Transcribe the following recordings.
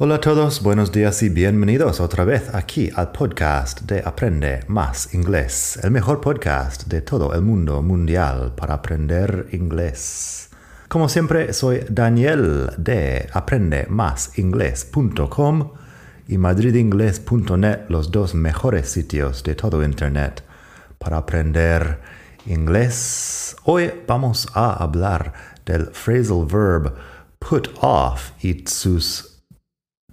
Hola a todos, buenos días y bienvenidos otra vez aquí al podcast de Aprende Más Inglés, el mejor podcast de todo el mundo mundial para aprender inglés. Como siempre, soy Daniel de aprendemasingles.com y madridingles.net, los dos mejores sitios de todo Internet para aprender inglés. Hoy vamos a hablar del phrasal verb put off y sus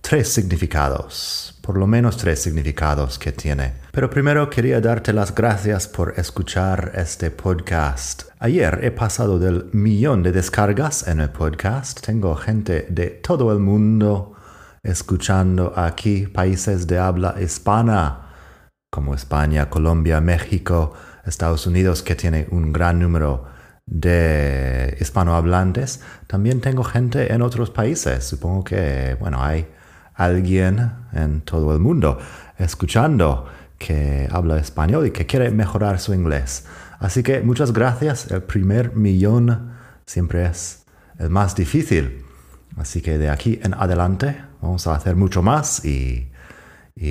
tres significados, por lo menos tres significados que tiene. Pero primero quería darte las gracias por escuchar este podcast. Ayer he pasado del millón de descargas en el podcast. Tengo gente de todo el mundo escuchando aquí, países de habla hispana, como España, Colombia, México, Estados Unidos, que tiene un gran número de hispanohablantes. También tengo gente en otros países. Supongo que, bueno, hay alguien en todo el mundo escuchando que habla español y que quiere mejorar su inglés. Así que muchas gracias. El primer millón siempre es el más difícil. Así que de aquí en adelante vamos a hacer mucho más y,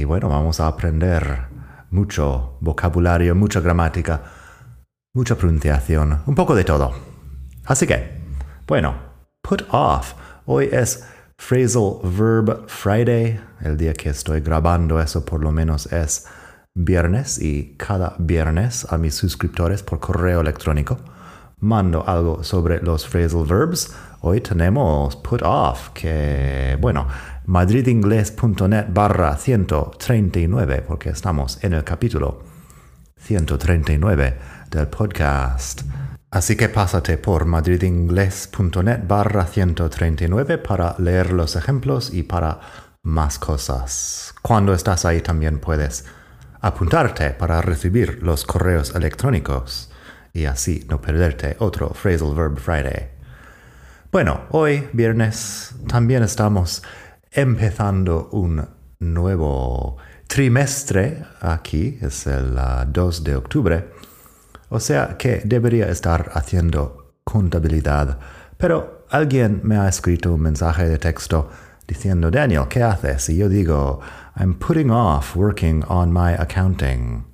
bueno, vamos a aprender mucho vocabulario, mucha gramática, mucha pronunciación, un poco de todo. Así que, bueno, put off. Hoy es Phrasal Verb Friday, el día que estoy grabando eso por lo menos es viernes y cada viernes a mis suscriptores por correo electrónico mando algo sobre los phrasal verbs. Hoy tenemos put off, que bueno, madridingles.net barra 139, porque estamos en el capítulo 139 del podcast. Así que pásate por madridingles.net barra 139 para leer los ejemplos y para más cosas. Cuando estás ahí también puedes apuntarte para recibir los correos electrónicos y así no perderte otro Phrasal Verb Friday. Bueno, hoy, viernes, también estamos empezando un nuevo trimestre aquí, es el 2 de octubre o sea que debería estar haciendo contabilidad. Pero alguien me ha escrito un mensaje de texto diciendo, Daniel, ¿qué haces? Y yo digo, I'm putting off working on my accounting.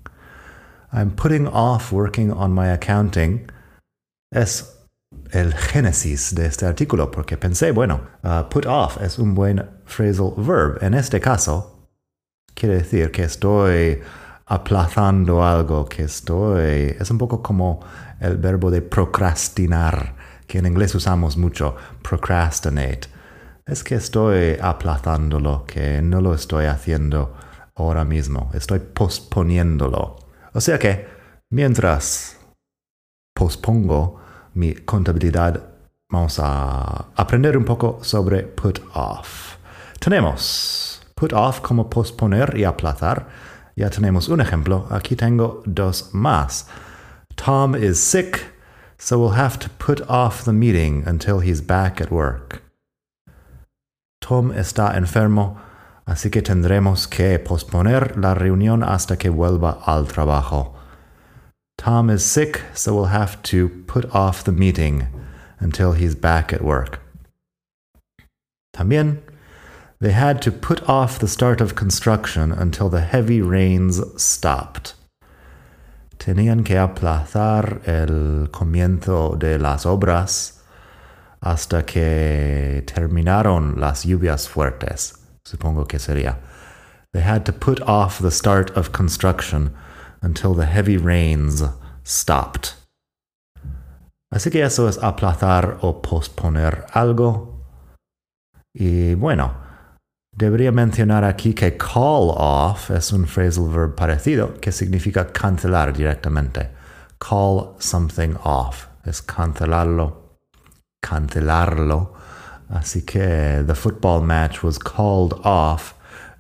I'm putting off working on my accounting. Es el génesis de este artículo porque pensé, bueno, uh, put off es un buen phrasal verb. En este caso, quiere decir que estoy aplazando algo que estoy... Es un poco como el verbo de procrastinar, que en inglés usamos mucho, procrastinate. Es que estoy aplazándolo, que no lo estoy haciendo ahora mismo, estoy posponiéndolo. O sea que Mientras pospongo mi contabilidad, vamos a aprender un poco sobre put off. Tenemos put off como posponer y aplazar. Ya tenemos un ejemplo. Aquí tengo dos más. Tom is sick, so we'll have to put off the meeting until he's back at work. Tom está enfermo, así que tendremos que posponer la reunión hasta que vuelva al trabajo. Tom is sick, so we'll have to put off the meeting until he's back at work. También, they had to put off the start of construction until the heavy rains stopped. Tenían que aplazar el comienzo de las obras hasta que terminaron las lluvias fuertes. Supongo que sería. They had to put off the start of construction until the heavy rains stopped. Así que eso es aplazar o posponer algo. Y bueno, debería mencionar aquí que call off es un phrasal verb parecido que significa cancelar directamente. Call something off es cancelarlo cancelarlo. Así que the football match was called off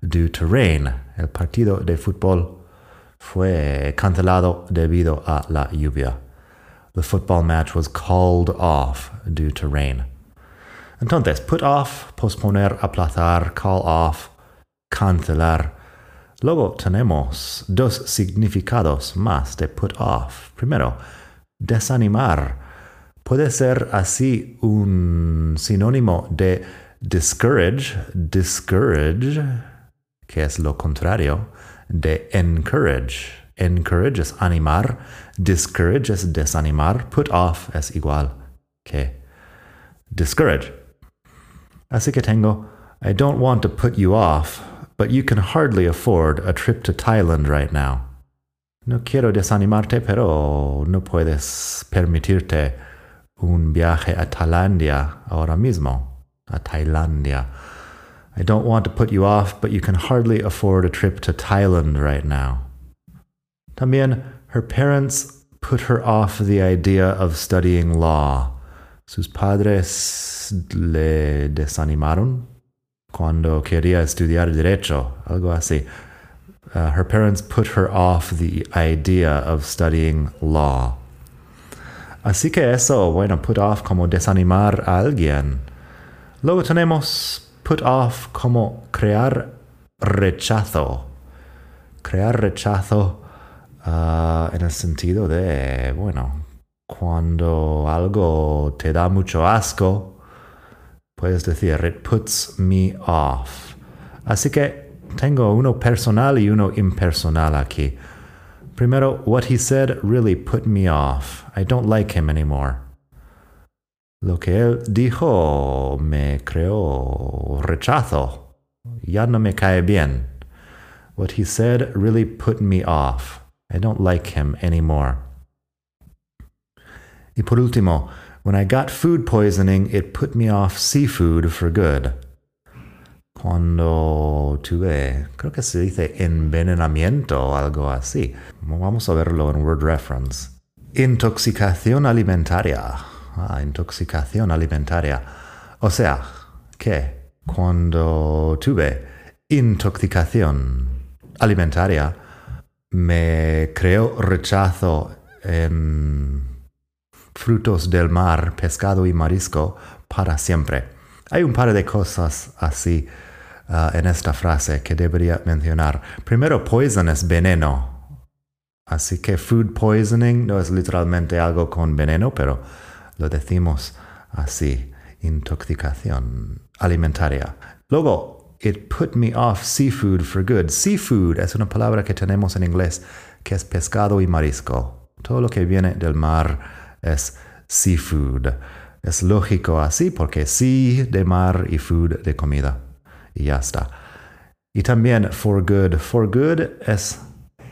due to rain. El partido de fútbol fue cancelado debido a la lluvia. The football match was called off due to rain. Entonces, put off, posponer, aplazar, call off, cancelar. Luego tenemos dos significados más de put off. Primero, desanimar puede ser así un sinónimo de discourage, discourage, que es lo contrario de encourage. Encourage es animar, discourage es desanimar, put off es igual que discourage. Así que tengo, I don't want to put you off, but you can hardly afford a trip to Thailand right now. No quiero desanimarte, pero no puedes permitirte un viaje a Tailandia ahora mismo, a Tailandia. I don't want to put you off, but you can hardly afford a trip to Thailand right now. También, her parents put her off the idea of studying law. Sus padres le desanimaron cuando quería estudiar derecho, algo así. Uh, her parents put her off the idea of studying law. Así que eso, bueno, put off como desanimar a alguien. Luego tenemos put off como crear rechazo. Crear rechazo uh, en el sentido de, bueno, cuando algo te da mucho asco, puedes decir, it puts me off. Así que tengo uno personal y uno impersonal aquí. Primero, what he said really put me off. I don't like him anymore. Lo que él dijo me creó rechazo. Ya no me cae bien. What he said really put me off. I don't like him anymore. Y por último, when I got food poisoning, it put me off seafood for good. cuando tuve, creo que se dice envenenamiento o algo así. Vamos a verlo en Word Reference. Intoxicación alimentaria. Ah, intoxicación alimentaria. O sea, que cuando tuve intoxicación alimentaria, me creó rechazo en frutos del mar, pescado y marisco para siempre. Hay un par de cosas así uh, en esta frase que debería mencionar. Primero, poison es veneno. Así que food poisoning no es literalmente algo con veneno, pero lo decimos así, intoxicación alimentaria. Luego, it put me off seafood for good. Seafood es una palabra que tenemos en inglés que es pescado y marisco. Todo lo que viene del mar es seafood. Es lógico así porque sea de mar y food de comida y ya está. Y también for good. For good es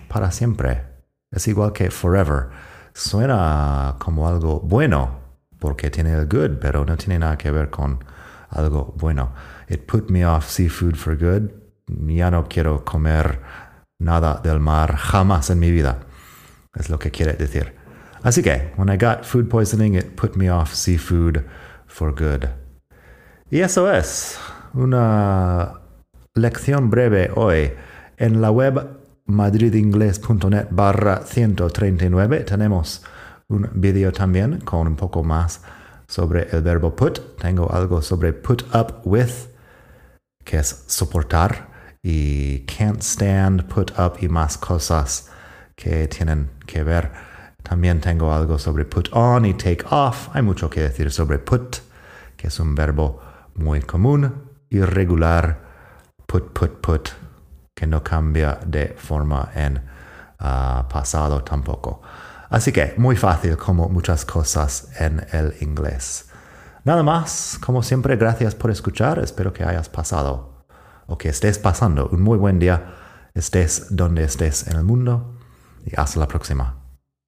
para siempre. Es igual que forever. Suena como algo bueno porque tiene el good, pero no tiene nada que ver con algo bueno. It put me off seafood for good. Ya no quiero comer nada del mar jamás en mi vida. es lo que quiere decir. Así que, when I got food poisoning, it put me off seafood for good. Y eso es una lección breve hoy. En la web madridingles.net barra 139 tenemos un video también con un poco más sobre el verbo put. Tengo algo sobre put up with, que es soportar, y can't stand, put up y más cosas que tienen que ver. También tengo algo sobre put on y take off. Hay mucho que decir sobre put, que es un verbo muy común, irregular, put, put, put, que no cambia de forma en ah, pasado tampoco. Así que muy fácil como muchas cosas en el inglés. Nada más, como siempre, gracias por escuchar. Espero que hayas pasado o que estés pasando un muy buen día, estés donde estés en el mundo. Y hasta la próxima.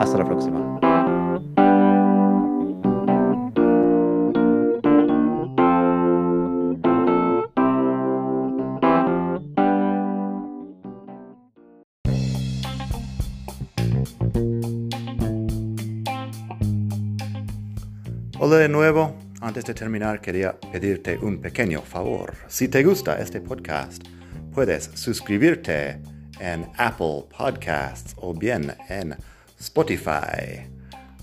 Hasta la próxima. Hola de nuevo. Antes de terminar, quería pedirte un pequeño favor. Si te gusta este podcast, puedes suscribirte en Apple Podcasts o bien en Spotify.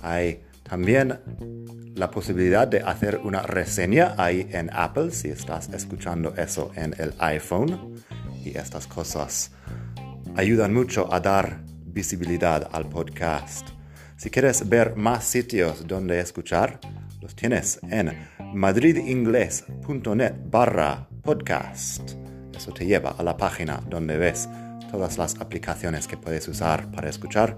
Hay también la posibilidad de hacer una reseña ahí en Apple si estás escuchando eso en el iPhone. Y estas cosas ayudan mucho a dar visibilidad al podcast. Si quieres ver más sitios donde escuchar, los tienes en madridingles.net barra podcast. Eso te lleva a la página donde ves todas las aplicaciones que puedes usar para escuchar.